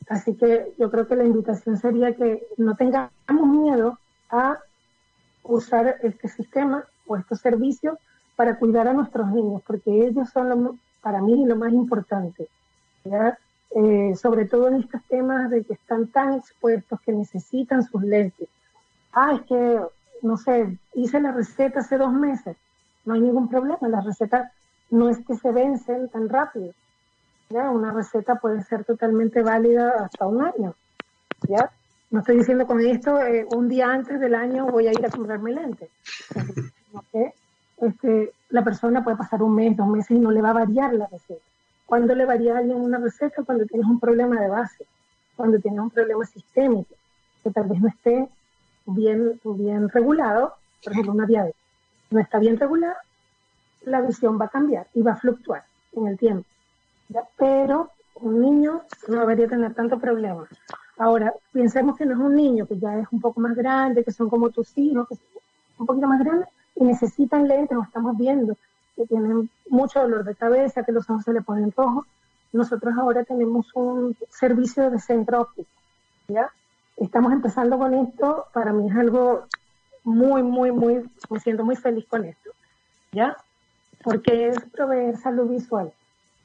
Así que yo creo que la invitación sería que no tengamos miedo a usar este sistema o estos servicios para cuidar a nuestros niños, porque ellos son lo, para mí lo más importante. Eh, sobre todo en estos temas de que están tan expuestos que necesitan sus lentes. Ah, es que, no sé, hice la receta hace dos meses, no hay ningún problema, las recetas no es que se vencen tan rápido. ¿ya? Una receta puede ser totalmente válida hasta un año. ¿ya? No estoy diciendo con esto, eh, un día antes del año voy a ir a comprarme lentes. [LAUGHS] este, la persona puede pasar un mes, dos meses y no le va a variar la receta. ¿Cuándo le varía a alguien una receta? Cuando tienes un problema de base, cuando tienes un problema sistémico, que tal vez no esté bien, bien regulado, por ejemplo, una diabetes. No está bien regulada, la visión va a cambiar y va a fluctuar en el tiempo. Pero un niño no debería tener tanto problema. Ahora, pensemos que no es un niño, que ya es un poco más grande, que son como tus hijos, que son un poquito más grandes y necesitan lentes, lo estamos viendo, que tienen mucho dolor de cabeza, que los ojos se le ponen rojos. Nosotros ahora tenemos un servicio de centro óptico, ¿ya? Estamos empezando con esto, para mí es algo muy, muy, muy, me siento muy feliz con esto, ¿ya? porque es proveer salud visual.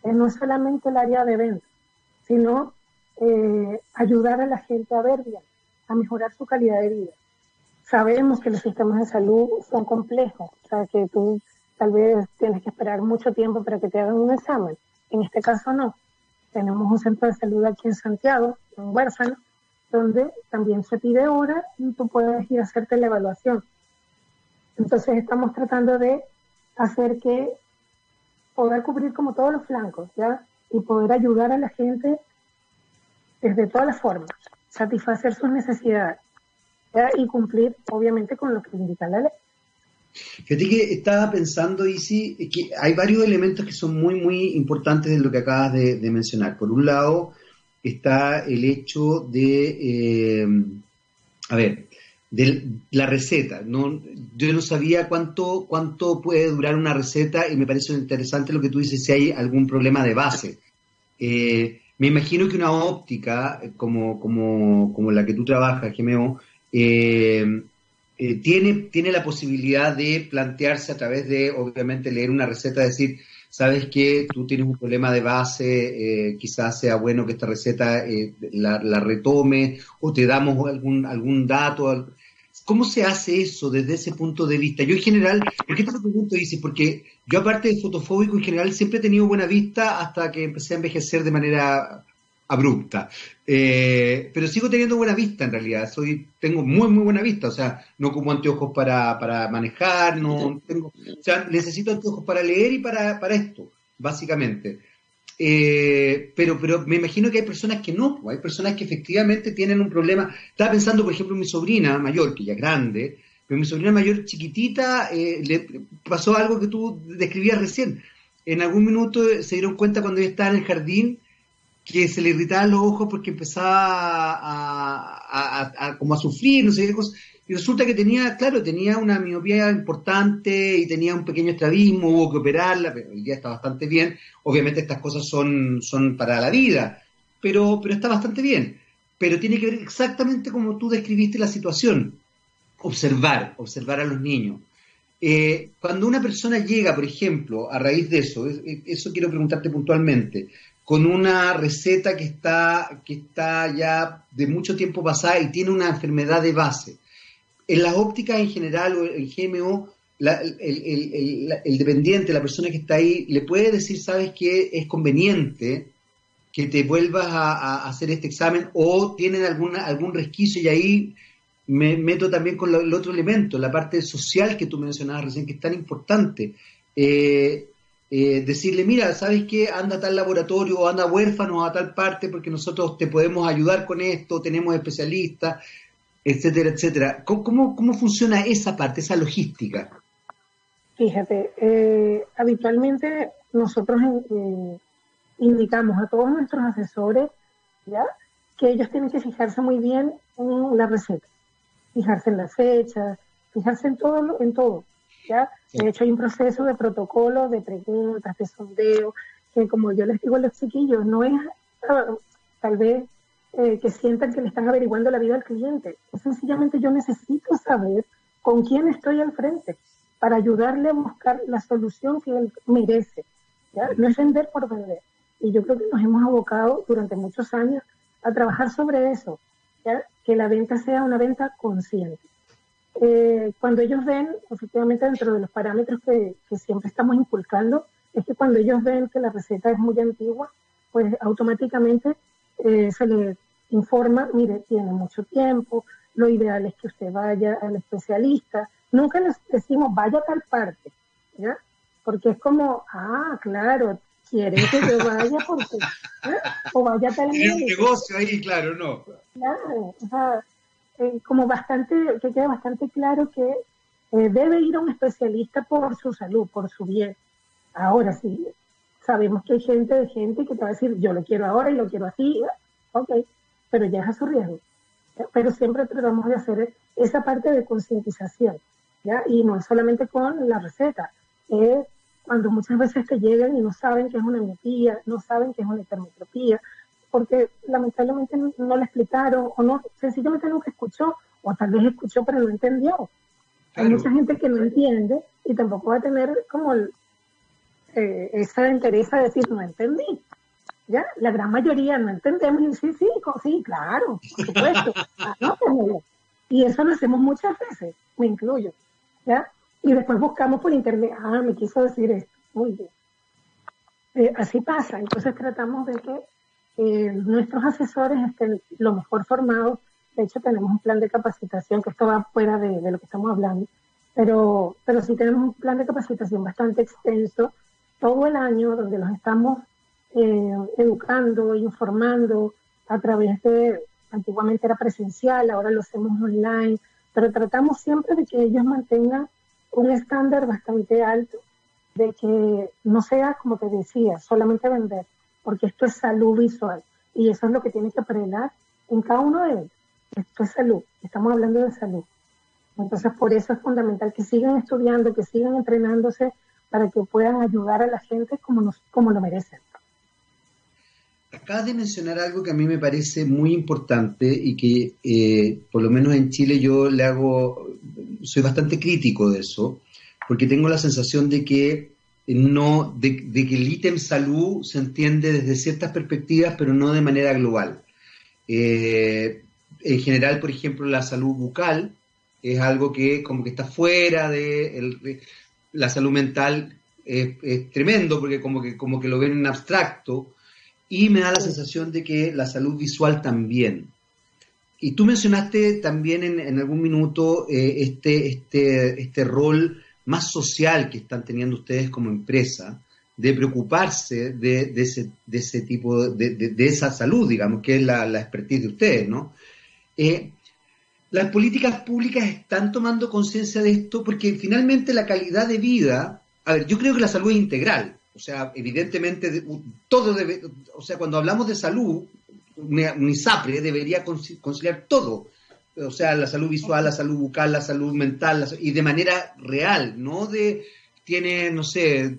Eh, no es solamente el área de venta, sino eh, ayudar a la gente a ver bien, a mejorar su calidad de vida. Sabemos que los sistemas de salud son complejos, o sea, que tú tal vez tienes que esperar mucho tiempo para que te hagan un examen. En este caso no. Tenemos un centro de salud aquí en Santiago, en Huérfano, donde también se pide hora y tú puedes ir a hacerte la evaluación. Entonces estamos tratando de hacer que poder cubrir como todos los flancos, ¿ya? Y poder ayudar a la gente desde todas las formas, satisfacer sus necesidades, Y cumplir, obviamente, con lo que indica la ley. Fíjate que estaba pensando, Isi, que hay varios elementos que son muy, muy importantes en lo que acabas de, mencionar. Por un lado, está el hecho de, eh, a ver, de la receta. No, yo no sabía cuánto, cuánto puede durar una receta y me parece interesante lo que tú dices, si hay algún problema de base. Eh, me imagino que una óptica como, como, como la que tú trabajas, GMO, eh, eh, tiene, tiene la posibilidad de plantearse a través de, obviamente, leer una receta, decir, sabes que tú tienes un problema de base, quizás sea bueno que esta receta la, la, retome o te damos algún, algún dato, ¿Cómo se hace eso desde ese punto de vista? Yo en general, ¿por qué te lo pregunto, Isis? Porque yo aparte de fotofóbico en general siempre he tenido buena vista hasta que empecé a envejecer de manera abrupta. Eh, pero sigo teniendo buena vista en realidad, soy, tengo muy muy buena vista, o sea, no como anteojos para, para manejar, no tengo, o sea, necesito anteojos para leer y para, para esto, básicamente. Eh, pero, pero me imagino que hay personas que no, hay personas que efectivamente tienen un problema. Estaba pensando, por ejemplo, en mi sobrina mayor, que ya es grande, pero mi sobrina mayor chiquitita eh, le pasó algo que tú describías recién. En algún minuto se dieron cuenta cuando ella estaba en el jardín que se le irritaban los ojos porque empezaba a, como a sufrir, no sé qué cosa. Y resulta que tenía, claro, tenía una miopía importante y tenía un pequeño estrabismo, hubo que operarla, pero hoy está bastante bien. Obviamente estas cosas son, son para la vida, pero, pero está bastante bien. pero tiene que ver exactamente como tú describiste la situación. Observar, observar a los niños. Eh, cuando una persona llega, por ejemplo, a raíz de eso, eso quiero preguntarte puntualmente, con una receta que está, que está ya de mucho tiempo pasada y tiene una enfermedad de base. En las ópticas en general o en GMO, el, dependiente, la persona que está ahí, le puede decir, sabes que es conveniente que te vuelvas a, hacer este examen o tienen alguna, algún resquicio y ahí me meto también con el otro elemento, la parte social que tú mencionabas recién, que es tan importante. Eh, eh, decirle, mira, ¿sabes qué? Anda a tal laboratorio anda huérfano a tal parte porque nosotros te podemos ayudar con esto, tenemos especialistas, etcétera, etcétera. ¿Cómo, cómo, funciona esa parte, esa logística? Fíjate, eh, habitualmente nosotros indicamos a todos nuestros asesores ¿ya? que ellos tienen que fijarse muy bien en la receta fijarse en las fechas, fijarse en todo, en todo. ¿Ya? De hecho, hay un proceso de protocolo, de preguntas, de sondeo, que como yo les digo a los chiquillos, no es ah, tal vez eh, que sientan que le están averiguando la vida al cliente. Sencillamente yo necesito saber con quién estoy al frente para ayudarle a buscar la solución que él merece. ¿ya? No es vender por vender. Y yo creo que nos hemos abocado durante muchos años a trabajar sobre eso, que la venta sea una venta consciente. Eh, cuando ellos ven, efectivamente, dentro de los parámetros que, siempre estamos inculcando, es que cuando ellos ven que la receta es muy antigua, pues automáticamente eh, se les informa, mire, tiene mucho tiempo, lo ideal es que usted vaya al especialista. Nunca les decimos, vaya a tal parte, ¿ya? Porque es como, ah, claro, quieren que yo vaya porque, ¿eh? o vaya a tal Hay un negocio ahí, claro, no. Claro, o sea, eh, como bastante, que queda bastante claro que eh, debe ir a un especialista por su salud, por su bien. Ahora sí, sabemos que hay gente de gente que te va a decir, yo lo quiero ahora y lo quiero así, ok, pero ya es a su riesgo. Pero siempre tratamos de hacer esa parte de concientización, ¿ya? Y no es solamente con la receta, es cuando muchas veces te llegan y no saben que es una miopía, no saben que es una hipermetropía, porque lamentablemente no, le explicaron o no, sencillamente nunca escuchó, o tal vez escuchó pero no entendió. Hay mucha gente que no entiende y tampoco va a tener como eh, esa interés a decir no entendí. ¿Ya? La gran mayoría no entendemos y sí, sí, sí, claro, por supuesto. Ah, y eso lo hacemos muchas veces, me incluyo. ¿Ya? y después buscamos por internet, ah, me quiso decir esto, muy bien. Eh, así pasa, entonces tratamos de que eh, nuestros asesores estén lo mejor formados, de hecho tenemos un plan de capacitación, que esto va fuera de, lo que estamos hablando, pero, pero sí tenemos un plan de capacitación bastante extenso todo el año donde los estamos eh, educando, informando a través de, antiguamente era presencial, ahora lo hacemos online, pero tratamos siempre de que ellos mantengan un estándar bastante alto de que no sea, como te decía, solamente vender, porque esto es salud visual y eso es lo que tiene que prenar en cada uno de ellos. Esto es salud, estamos hablando de salud. Entonces, por eso es fundamental que sigan estudiando, que sigan entrenándose para que puedan ayudar a la gente como, nos, como lo merecen. Acabas de mencionar algo que a mí me parece muy importante y que eh, por lo menos en Chile yo le hago, soy bastante crítico de eso, porque tengo la sensación de que no, de, que el ítem salud se entiende desde ciertas perspectivas, pero no de manera global. Eh, en general, por ejemplo, la salud bucal es algo que como que está fuera de, la salud mental es, es, tremendo porque como que como que lo ven en abstracto y me da la sensación de que la salud visual también. Y tú mencionaste también en, algún minuto eh, este, este, este rol más social que están teniendo ustedes como empresa, de preocuparse de, ese, tipo, de, de, esa salud, digamos, que es la, la expertise de ustedes, ¿no? Eh, las políticas públicas están tomando conciencia de esto porque finalmente la calidad de vida, a ver, yo creo que la salud es integral, o sea, evidentemente, todo debe, o sea, cuando hablamos de salud, un ISAPRE debería conciliar todo. O sea, la salud visual, la salud bucal, la salud mental, y de manera real, no de, tiene, no sé,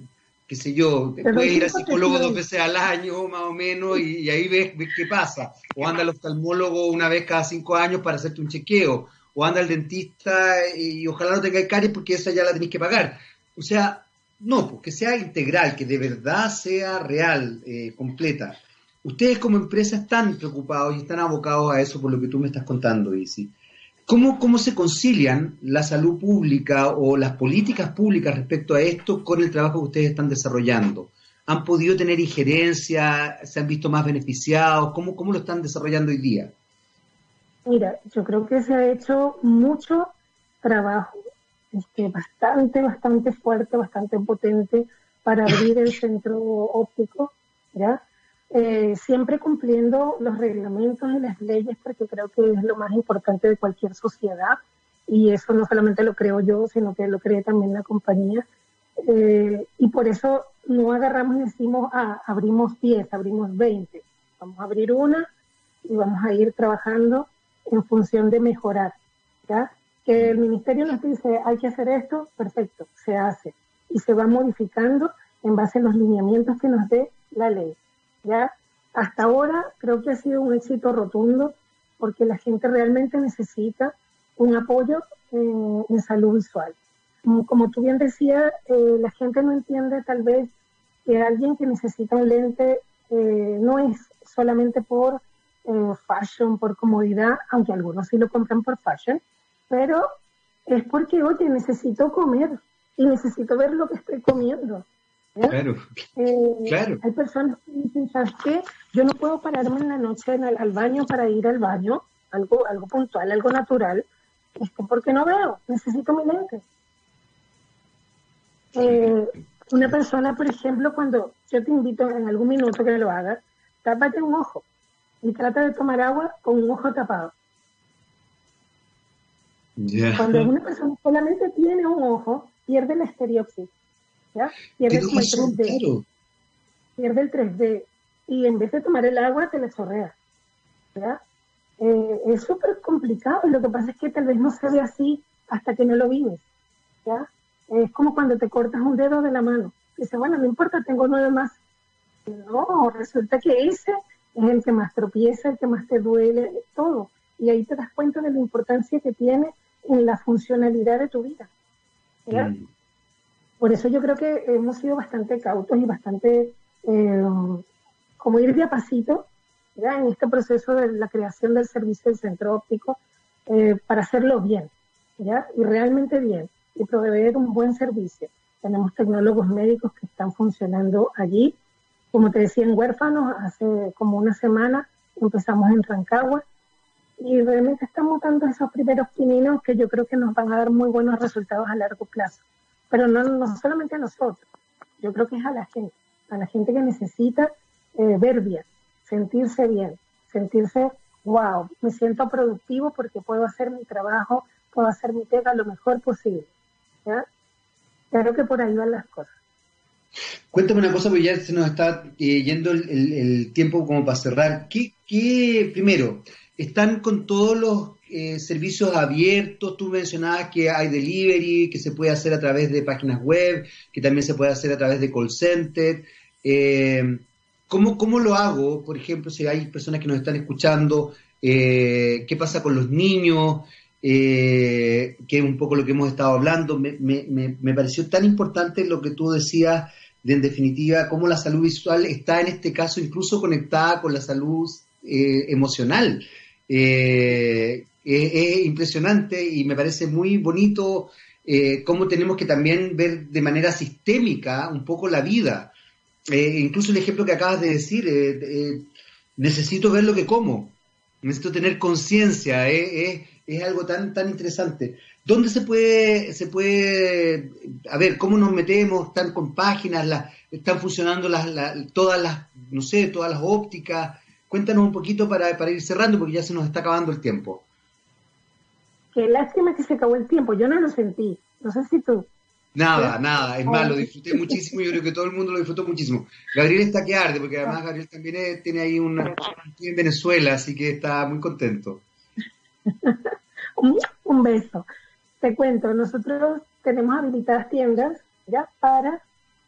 qué sé yo, puedes ir al psicólogo dos veces al año más o menos y, ahí ves, qué pasa. O anda al oftalmólogo una vez cada cinco años para hacerte un chequeo. O anda al dentista y ojalá no tenga caries porque esa ya la tenés que pagar. O sea, no, pues que sea integral, que de verdad sea real, eh, completa. Ustedes como empresa están preocupados y están abocados a eso por lo que tú me estás contando, Isi. ¿Cómo, ¿Cómo se concilian la salud pública o las políticas públicas respecto a esto con el trabajo que ustedes están desarrollando? ¿Han podido tener injerencia? ¿Se han visto más beneficiados? ¿Cómo, cómo lo están desarrollando hoy día? Mira, yo creo que se ha hecho mucho trabajo, este, bastante, bastante fuerte, bastante potente para abrir el centro óptico, ¿ya? Eh, siempre cumpliendo los reglamentos y las leyes, porque creo que es lo más importante de cualquier sociedad, y eso no solamente lo creo yo, sino que lo cree también la compañía. Eh, y por eso no agarramos y decimos, ah, abrimos 10, abrimos 20, vamos a abrir una y vamos a ir trabajando en función de mejorar. Que el ministerio nos dice, hay que hacer esto, perfecto, se hace, y se va modificando en base a los lineamientos que nos dé la ley. ¿Ya? Hasta ahora creo que ha sido un éxito rotundo porque la gente realmente necesita un apoyo en, salud visual. Como, tú bien decías, eh, la gente no entiende tal vez que alguien que necesita un lente eh, no es solamente por eh, fashion, por comodidad, aunque algunos sí lo compran por fashion, pero es porque, oye, necesito comer y necesito ver lo que estoy comiendo. Claro, eh, claro. Hay personas que dicen, ¿sabes qué? Yo no puedo pararme en la noche al baño para ir al baño, algo, algo puntual, algo natural, este, porque no veo, necesito mi lente. Eh, una persona, por ejemplo, cuando yo te invito en algún minuto que lo hagas, tápate un ojo y trata de tomar agua con un ojo tapado. Cuando una persona solamente tiene un ojo, pierde la estereopsis. Pierde el 3D. Pierde el 3D. Y en vez de tomar el agua, te le chorrea. Eh, es súper complicado. Lo que pasa es que tal vez no se ve así hasta que no lo vives. ¿ya? Es como cuando te cortas un dedo de la mano. Dice, bueno, no importa, tengo nueve más. No, resulta que ese es el que más tropieza, el que más te duele, todo. Y ahí te das cuenta de la importancia que tiene en la funcionalidad de tu vida. ¿ya? Mm. Por eso yo creo que hemos sido bastante cautos y bastante eh, como ir de a pasito ¿ya? en este proceso de la creación del servicio del centro óptico eh, para hacerlo bien ¿ya? y realmente bien y proveer un buen servicio. Tenemos tecnólogos médicos que están funcionando allí. Como te decía, en Huérfanos, hace como una semana empezamos en Rancagua y realmente estamos dando esos primeros pininos que yo creo que nos van a dar muy buenos resultados a largo plazo pero no, no solamente a nosotros, yo creo que es a la gente, a la gente que necesita eh, ver bien, sentirse bien, sentirse, wow, me siento productivo porque puedo hacer mi trabajo, puedo hacer mi pega lo mejor posible. ¿ya? Creo que por ahí van las cosas. Cuéntame una cosa, porque ya se nos está eh, yendo el, tiempo como para cerrar. ¿Qué, ¿Qué, primero, están con todos los eh, servicios abiertos, tú mencionabas que hay delivery, que se puede hacer a través de páginas web, que también se puede hacer a través de call center. Eh, ¿cómo, ¿cómo, lo hago? Por ejemplo, si hay personas que nos están escuchando, eh, ¿qué pasa con los niños? que es un poco lo que hemos estado hablando. Me, me, me, pareció tan importante lo que tú decías, de, en definitiva, cómo la salud visual está en este caso incluso conectada con la salud emocional. Eh, es, impresionante y me parece muy bonito eh, cómo tenemos que también ver de manera sistémica un poco la vida. Eh, incluso el ejemplo que acabas de decir, eh, necesito ver lo que como, necesito tener conciencia, es algo tan, tan interesante. ¿Dónde se puede, se puede, a ver, cómo nos metemos? ¿Están con páginas? ¿Están funcionando las, todas las, no sé, todas las ópticas? Cuéntanos un poquito para, para ir cerrando porque ya se nos está acabando el tiempo. Qué lástima que se acabó el tiempo, yo no lo sentí, no sé si tú. Nada, nada, es malo, lo disfruté muchísimo, yo creo que todo el mundo lo disfrutó muchísimo. Gabriel está que arde, porque además Gabriel también tiene ahí una en Venezuela, así que está muy contento. [LAUGHS] un, beso. Te cuento, nosotros tenemos habilitadas tiendas ya para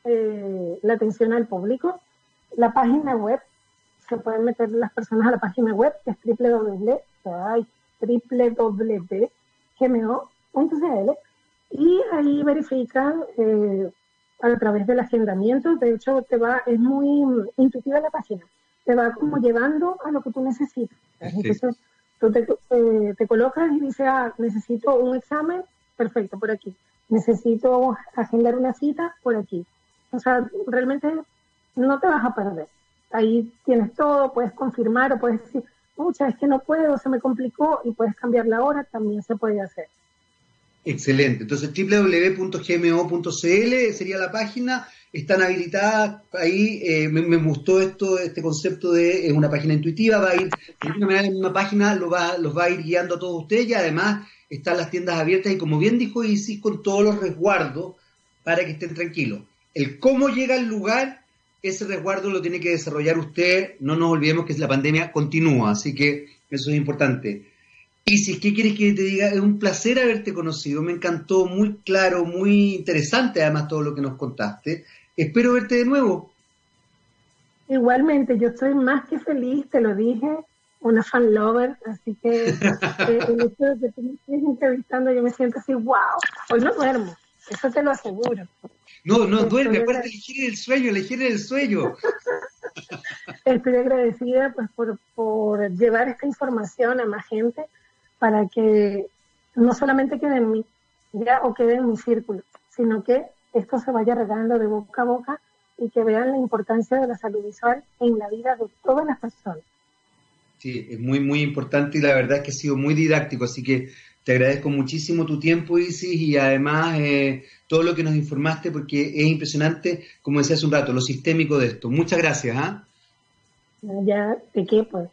eh, la atención al público. La página web, se pueden meter las personas a la página web, que es www.gmo.cl y ahí verifican eh, a través del agendamiento. De hecho, te va, es muy intuitiva la página. Te va como llevando a lo que tú necesitas. Entonces, tú te, eh, te, colocas y dices, ah, necesito un examen, perfecto, por aquí. Necesito agendar una cita, por aquí. O sea, realmente no te vas a perder. Ahí tienes todo, puedes confirmar o puedes decir, pucha, es que no puedo, se me complicó y puedes cambiar la hora, también se puede hacer. Excelente. Entonces, www.gmo.cl sería la página. Están habilitadas ahí. Eh, me, gustó esto, este concepto de es una página intuitiva. Va a ir, de una manera, la misma página lo va, los va a ir guiando a todos ustedes y además están las tiendas abiertas y como bien dijo Isis, con todos los resguardos para que estén tranquilos. El cómo llega al lugar, ese resguardo lo tiene que desarrollar usted. No nos olvidemos que la pandemia continúa, así que eso es importante. Isis, ¿qué quieres que te diga? Es un placer haberte conocido, me encantó, muy claro, muy interesante además todo lo que nos contaste. Espero verte de nuevo. Igualmente, yo estoy más que feliz, te lo dije, una fan lover, así que [LAUGHS] eh, el hecho de que tú me estés entrevistando, yo me siento así, wow, hoy no duermo, eso te lo aseguro. No, no duerme, acuérdate, elegir el sueño, elegir el sueño. Estoy agradecida pues por, por llevar esta información a más gente para que no solamente quede en mí ya, o quede en mi círculo, sino que esto se vaya regando de boca a boca y que vean la importancia de la salud visual en la vida de todas las personas. Sí, es muy, muy importante y la verdad es que ha sido muy didáctico, así que te agradezco muchísimo tu tiempo, Isis, y además eh, todo lo que nos informaste, porque es impresionante, como decía hace un rato, lo sistémico de esto. Muchas gracias. ¿ah? Ya, ¿de qué? Pues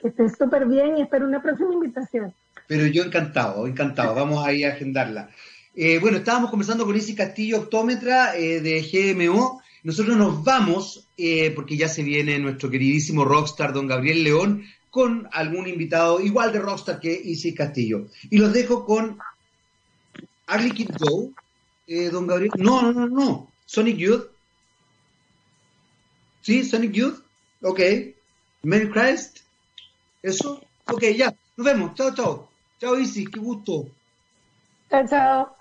que estés súper bien y espero una próxima invitación pero yo encantado, encantado. Vamos a ir a agendarla. Eh, bueno, estábamos conversando con Isi Castillo, optómetra eh, de GMO. Nosotros nos vamos, porque ya se viene nuestro queridísimo rockstar, don Gabriel León, con algún invitado igual de rockstar que Isi Castillo. Y los dejo con Ugly Kid Go, don Gabriel. No, no, no, no. Sonic Youth. ¿Sí? Sonic Youth. Ok. Merry Christ. ¿Eso? Ok, ya. Nos vemos. Chao, chao. Chao, Isis, qué gusto. Chao, chao.